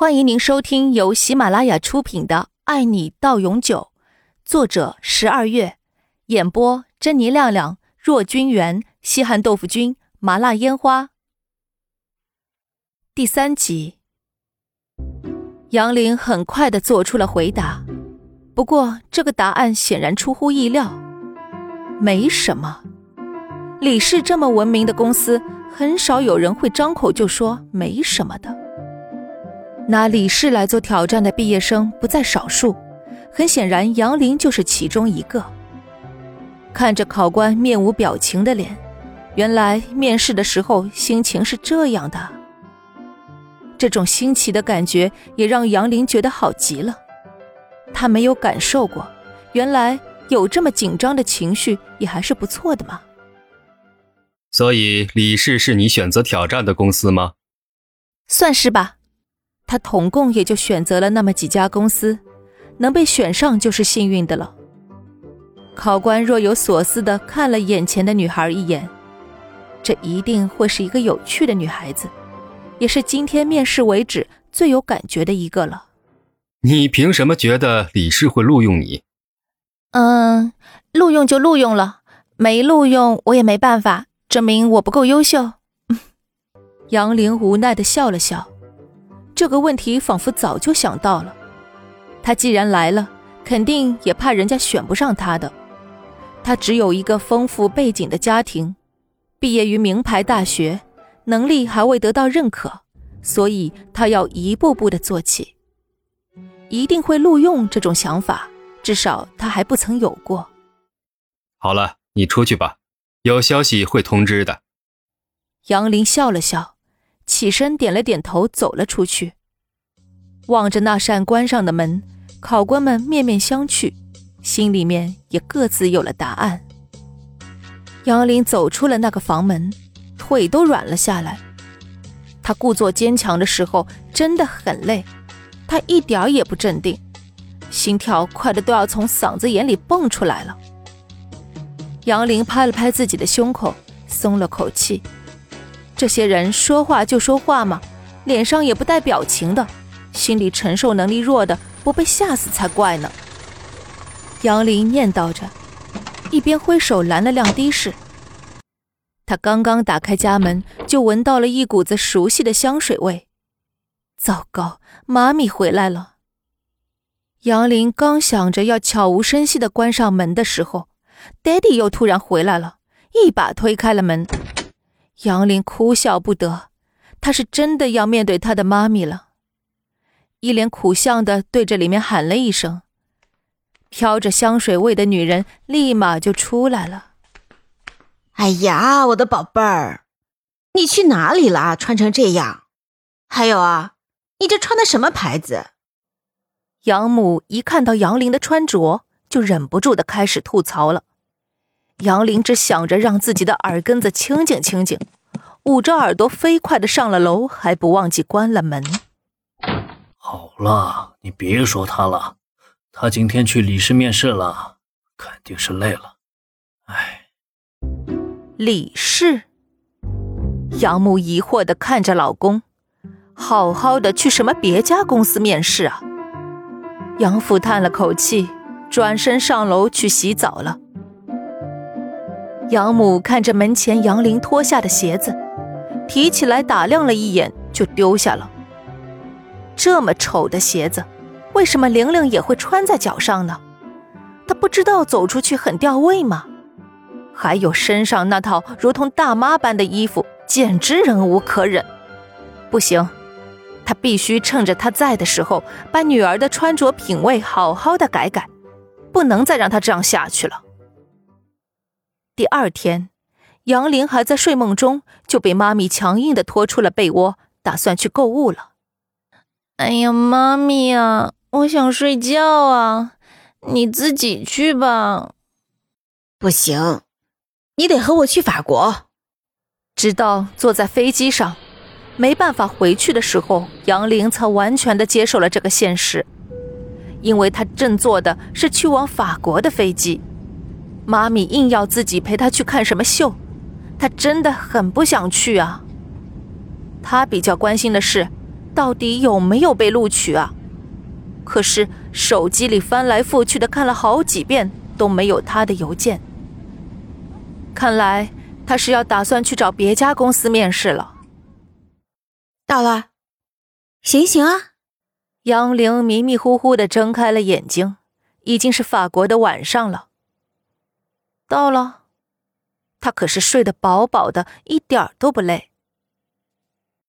欢迎您收听由喜马拉雅出品的《爱你到永久》，作者十二月，演播珍妮亮亮、若君元、西汉豆腐君、麻辣烟花。第三集，杨林很快的做出了回答，不过这个答案显然出乎意料，没什么。李氏这么文明的公司，很少有人会张口就说没什么的。拿李氏来做挑战的毕业生不在少数，很显然杨林就是其中一个。看着考官面无表情的脸，原来面试的时候心情是这样的。这种新奇的感觉也让杨林觉得好极了。他没有感受过，原来有这么紧张的情绪也还是不错的嘛。所以李氏是你选择挑战的公司吗？算是吧。他统共也就选择了那么几家公司，能被选上就是幸运的了。考官若有所思的看了眼前的女孩一眼，这一定会是一个有趣的女孩子，也是今天面试为止最有感觉的一个了。你凭什么觉得李氏会录用你？嗯，录用就录用了，没录用我也没办法，证明我不够优秀。杨玲无奈的笑了笑。这个问题仿佛早就想到了，他既然来了，肯定也怕人家选不上他的。他只有一个丰富背景的家庭，毕业于名牌大学，能力还未得到认可，所以他要一步步的做起。一定会录用这种想法，至少他还不曾有过。好了，你出去吧，有消息会通知的。杨林笑了笑。起身点了点头，走了出去。望着那扇关上的门，考官们面面相觑，心里面也各自有了答案。杨林走出了那个房门，腿都软了下来。他故作坚强的时候真的很累，他一点也不镇定，心跳快的都要从嗓子眼里蹦出来了。杨林拍了拍自己的胸口，松了口气。这些人说话就说话嘛，脸上也不带表情的，心理承受能力弱的不被吓死才怪呢。杨林念叨着，一边挥手拦了辆的士。他刚刚打开家门，就闻到了一股子熟悉的香水味。糟糕，妈咪回来了。杨林刚想着要悄无声息的关上门的时候爹地又突然回来了，一把推开了门。杨林哭笑不得，他是真的要面对他的妈咪了。一脸苦相的对着里面喊了一声，飘着香水味的女人立马就出来了。哎呀，我的宝贝儿，你去哪里了？穿成这样？还有啊，你这穿的什么牌子？养母一看到杨林的穿着，就忍不住的开始吐槽了。杨林只想着让自己的耳根子清静清静，捂着耳朵飞快的上了楼，还不忘记关了门。好了，你别说他了，他今天去李氏面试了，肯定是累了。哎，李氏。杨母疑惑的看着老公，好好的去什么别家公司面试啊？杨父叹了口气，转身上楼去洗澡了。养母看着门前杨林脱下的鞋子，提起来打量了一眼，就丢下了。这么丑的鞋子，为什么玲玲也会穿在脚上呢？她不知道走出去很掉位吗？还有身上那套如同大妈般的衣服，简直忍无可忍。不行，她必须趁着她在的时候，把女儿的穿着品味好好的改改，不能再让她这样下去了。第二天，杨玲还在睡梦中，就被妈咪强硬的拖出了被窝，打算去购物了。哎呀，妈咪呀，我想睡觉啊，你自己去吧。不行，你得和我去法国。直到坐在飞机上，没办法回去的时候，杨玲才完全的接受了这个现实，因为她正坐的是去往法国的飞机。妈咪硬要自己陪她去看什么秀，她真的很不想去啊。她比较关心的是，到底有没有被录取啊？可是手机里翻来覆去的看了好几遍，都没有他的邮件。看来他是要打算去找别家公司面试了。到了，醒醒啊！杨玲迷迷糊糊的睁开了眼睛，已经是法国的晚上了。到了，他可是睡得饱饱的，一点都不累。